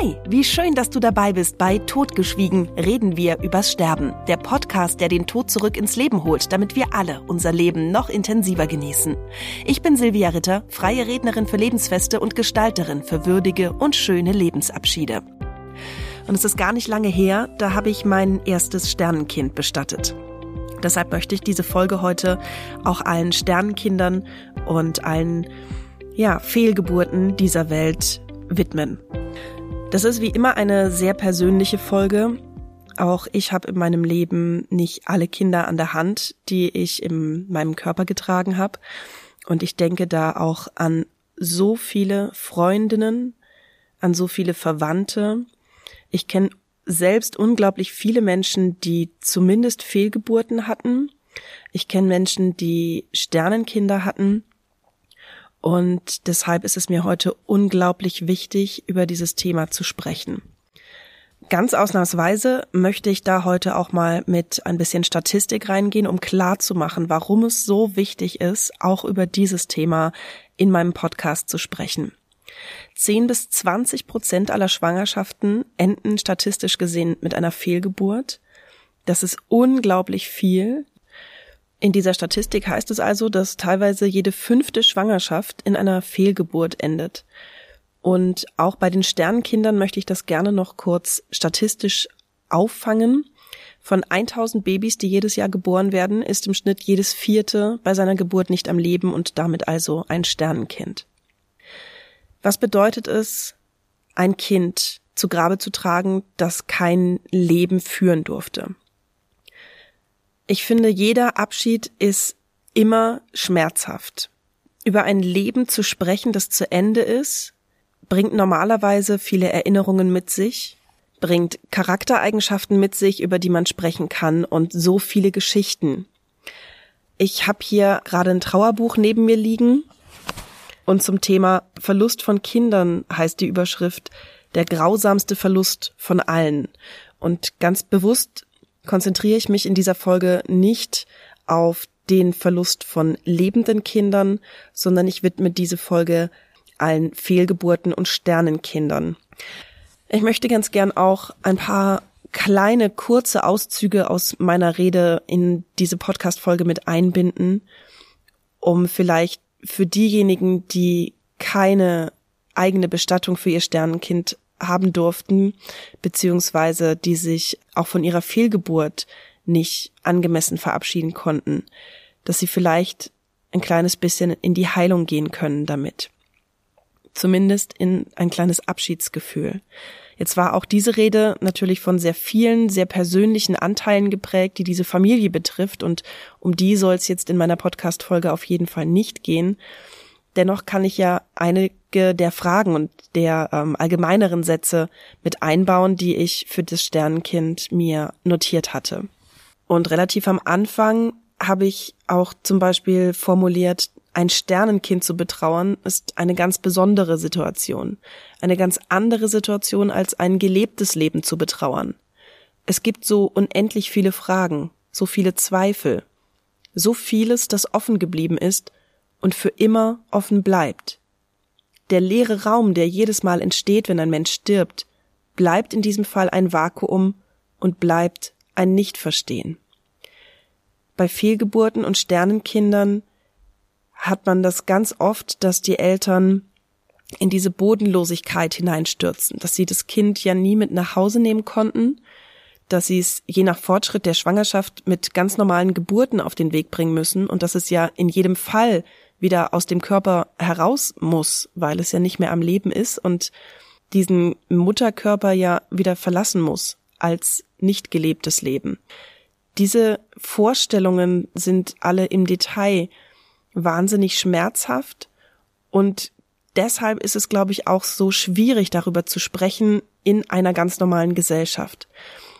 Hi, wie schön, dass du dabei bist bei Totgeschwiegen reden wir übers Sterben, der Podcast, der den Tod zurück ins Leben holt, damit wir alle unser Leben noch intensiver genießen. Ich bin Silvia Ritter, freie Rednerin für Lebensfeste und Gestalterin für würdige und schöne Lebensabschiede. Und es ist gar nicht lange her, da habe ich mein erstes Sternenkind bestattet. Deshalb möchte ich diese Folge heute auch allen Sternenkindern und allen ja, Fehlgeburten dieser Welt widmen. Das ist wie immer eine sehr persönliche Folge. Auch ich habe in meinem Leben nicht alle Kinder an der Hand, die ich in meinem Körper getragen habe. Und ich denke da auch an so viele Freundinnen, an so viele Verwandte. Ich kenne selbst unglaublich viele Menschen, die zumindest Fehlgeburten hatten. Ich kenne Menschen, die Sternenkinder hatten. Und deshalb ist es mir heute unglaublich wichtig, über dieses Thema zu sprechen. Ganz ausnahmsweise möchte ich da heute auch mal mit ein bisschen Statistik reingehen, um klar zu machen, warum es so wichtig ist, auch über dieses Thema in meinem Podcast zu sprechen. 10 bis 20 Prozent aller Schwangerschaften enden statistisch gesehen mit einer Fehlgeburt. Das ist unglaublich viel. In dieser Statistik heißt es also, dass teilweise jede fünfte Schwangerschaft in einer Fehlgeburt endet. Und auch bei den Sternenkindern möchte ich das gerne noch kurz statistisch auffangen. Von 1000 Babys, die jedes Jahr geboren werden, ist im Schnitt jedes vierte bei seiner Geburt nicht am Leben und damit also ein Sternenkind. Was bedeutet es, ein Kind zu Grabe zu tragen, das kein Leben führen durfte? Ich finde, jeder Abschied ist immer schmerzhaft. Über ein Leben zu sprechen, das zu Ende ist, bringt normalerweise viele Erinnerungen mit sich, bringt Charaktereigenschaften mit sich, über die man sprechen kann und so viele Geschichten. Ich habe hier gerade ein Trauerbuch neben mir liegen und zum Thema Verlust von Kindern heißt die Überschrift der grausamste Verlust von allen. Und ganz bewusst konzentriere ich mich in dieser Folge nicht auf den Verlust von lebenden Kindern, sondern ich widme diese Folge allen Fehlgeburten und Sternenkindern. Ich möchte ganz gern auch ein paar kleine, kurze Auszüge aus meiner Rede in diese Podcast-Folge mit einbinden, um vielleicht für diejenigen, die keine eigene Bestattung für ihr Sternenkind haben durften, beziehungsweise die sich auch von ihrer Fehlgeburt nicht angemessen verabschieden konnten, dass sie vielleicht ein kleines bisschen in die Heilung gehen können damit. Zumindest in ein kleines Abschiedsgefühl. Jetzt war auch diese Rede natürlich von sehr vielen, sehr persönlichen Anteilen geprägt, die diese Familie betrifft und um die soll es jetzt in meiner Podcast-Folge auf jeden Fall nicht gehen. Dennoch kann ich ja einige der Fragen und der ähm, allgemeineren Sätze mit einbauen, die ich für das Sternenkind mir notiert hatte. Und relativ am Anfang habe ich auch zum Beispiel formuliert, ein Sternenkind zu betrauern ist eine ganz besondere Situation, eine ganz andere Situation als ein gelebtes Leben zu betrauern. Es gibt so unendlich viele Fragen, so viele Zweifel, so vieles, das offen geblieben ist und für immer offen bleibt. Der leere Raum, der jedes Mal entsteht, wenn ein Mensch stirbt, bleibt in diesem Fall ein Vakuum und bleibt ein Nichtverstehen. Bei Fehlgeburten und Sternenkindern hat man das ganz oft, dass die Eltern in diese Bodenlosigkeit hineinstürzen, dass sie das Kind ja nie mit nach Hause nehmen konnten, dass sie es je nach Fortschritt der Schwangerschaft mit ganz normalen Geburten auf den Weg bringen müssen und dass es ja in jedem Fall wieder aus dem Körper heraus muss, weil es ja nicht mehr am Leben ist und diesen Mutterkörper ja wieder verlassen muss als nicht gelebtes Leben. Diese Vorstellungen sind alle im Detail wahnsinnig schmerzhaft und deshalb ist es, glaube ich, auch so schwierig, darüber zu sprechen in einer ganz normalen Gesellschaft.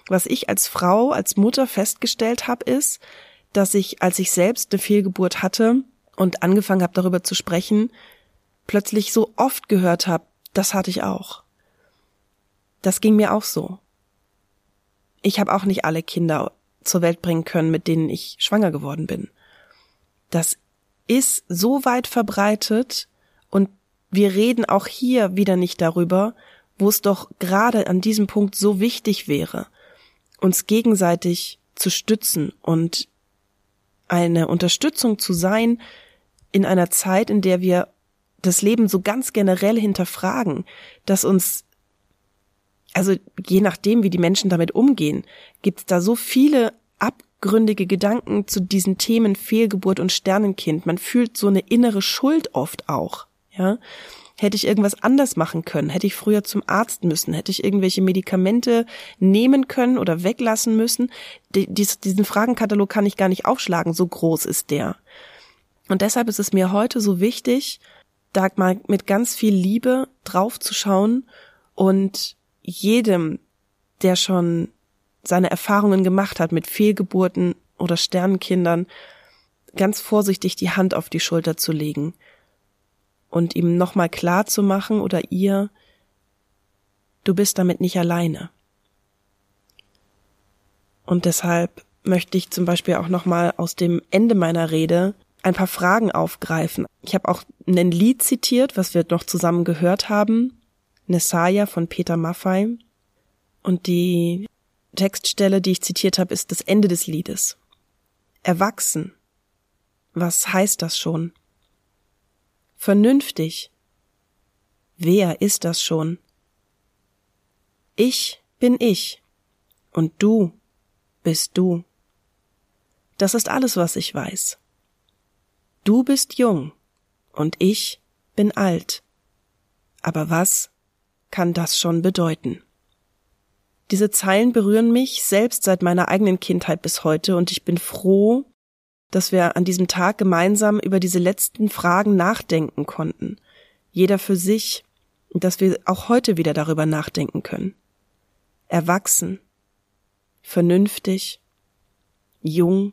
Was ich als Frau, als Mutter festgestellt habe, ist, dass ich, als ich selbst eine Fehlgeburt hatte, und angefangen habe darüber zu sprechen, plötzlich so oft gehört habe, das hatte ich auch. Das ging mir auch so. Ich habe auch nicht alle Kinder zur Welt bringen können, mit denen ich schwanger geworden bin. Das ist so weit verbreitet und wir reden auch hier wieder nicht darüber, wo es doch gerade an diesem Punkt so wichtig wäre, uns gegenseitig zu stützen und eine Unterstützung zu sein in einer Zeit, in der wir das Leben so ganz generell hinterfragen, dass uns, also je nachdem, wie die Menschen damit umgehen, gibt es da so viele abgründige Gedanken zu diesen Themen Fehlgeburt und Sternenkind. Man fühlt so eine innere Schuld oft auch, ja. Hätte ich irgendwas anders machen können? Hätte ich früher zum Arzt müssen? Hätte ich irgendwelche Medikamente nehmen können oder weglassen müssen? diesen Fragenkatalog kann ich gar nicht aufschlagen, so groß ist der. Und deshalb ist es mir heute so wichtig, da mal mit ganz viel Liebe drauf zu schauen und jedem, der schon seine Erfahrungen gemacht hat mit Fehlgeburten oder Sternenkindern, ganz vorsichtig die Hand auf die Schulter zu legen und ihm nochmal klar zu machen oder ihr, du bist damit nicht alleine. Und deshalb möchte ich zum Beispiel auch nochmal aus dem Ende meiner Rede ein paar Fragen aufgreifen. Ich habe auch ein Lied zitiert, was wir noch zusammen gehört haben, Nessaya von Peter Maffei. Und die Textstelle, die ich zitiert habe, ist das Ende des Liedes. Erwachsen. Was heißt das schon? Vernünftig. Wer ist das schon? Ich bin ich und du bist du. Das ist alles, was ich weiß. Du bist jung und ich bin alt. Aber was kann das schon bedeuten? Diese Zeilen berühren mich selbst seit meiner eigenen Kindheit bis heute und ich bin froh, dass wir an diesem Tag gemeinsam über diese letzten Fragen nachdenken konnten. Jeder für sich, dass wir auch heute wieder darüber nachdenken können. Erwachsen, vernünftig, jung,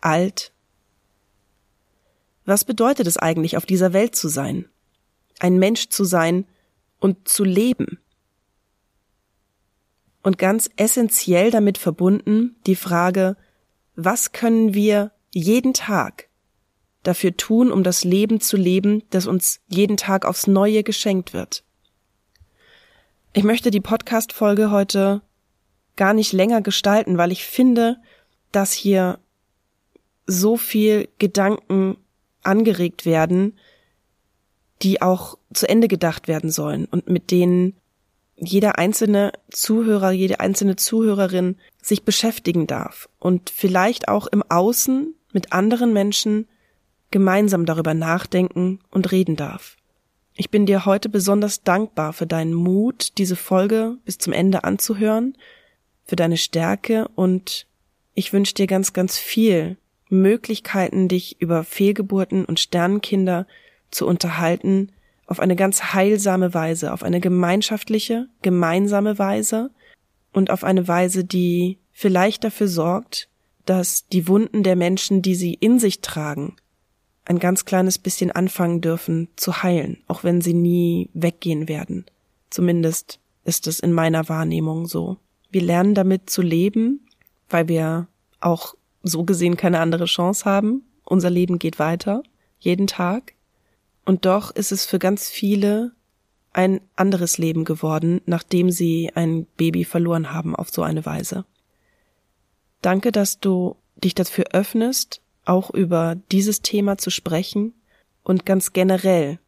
alt. Was bedeutet es eigentlich, auf dieser Welt zu sein? Ein Mensch zu sein und zu leben? und ganz essentiell damit verbunden die Frage, was können wir jeden Tag dafür tun, um das Leben zu leben, das uns jeden Tag aufs Neue geschenkt wird. Ich möchte die Podcast-Folge heute gar nicht länger gestalten, weil ich finde, dass hier so viel Gedanken angeregt werden, die auch zu Ende gedacht werden sollen und mit denen jeder einzelne Zuhörer, jede einzelne Zuhörerin sich beschäftigen darf und vielleicht auch im Außen mit anderen Menschen gemeinsam darüber nachdenken und reden darf. Ich bin dir heute besonders dankbar für deinen Mut, diese Folge bis zum Ende anzuhören, für deine Stärke und ich wünsche dir ganz, ganz viel Möglichkeiten, dich über Fehlgeburten und Sternenkinder zu unterhalten, auf eine ganz heilsame Weise, auf eine gemeinschaftliche, gemeinsame Weise und auf eine Weise, die vielleicht dafür sorgt, dass die Wunden der Menschen, die sie in sich tragen, ein ganz kleines bisschen anfangen dürfen zu heilen, auch wenn sie nie weggehen werden. Zumindest ist es in meiner Wahrnehmung so. Wir lernen damit zu leben, weil wir auch so gesehen keine andere Chance haben. Unser Leben geht weiter, jeden Tag. Und doch ist es für ganz viele ein anderes Leben geworden, nachdem sie ein Baby verloren haben auf so eine Weise. Danke, dass du dich dafür öffnest, auch über dieses Thema zu sprechen und ganz generell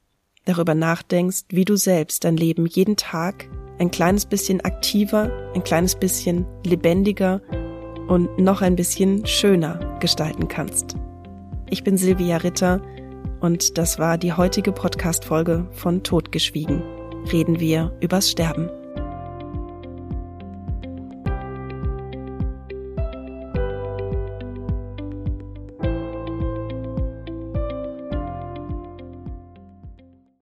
darüber nachdenkst, wie du selbst dein Leben jeden Tag ein kleines bisschen aktiver, ein kleines bisschen lebendiger und noch ein bisschen schöner gestalten kannst. Ich bin Silvia Ritter und das war die heutige Podcast-Folge von Totgeschwiegen. Reden wir übers Sterben.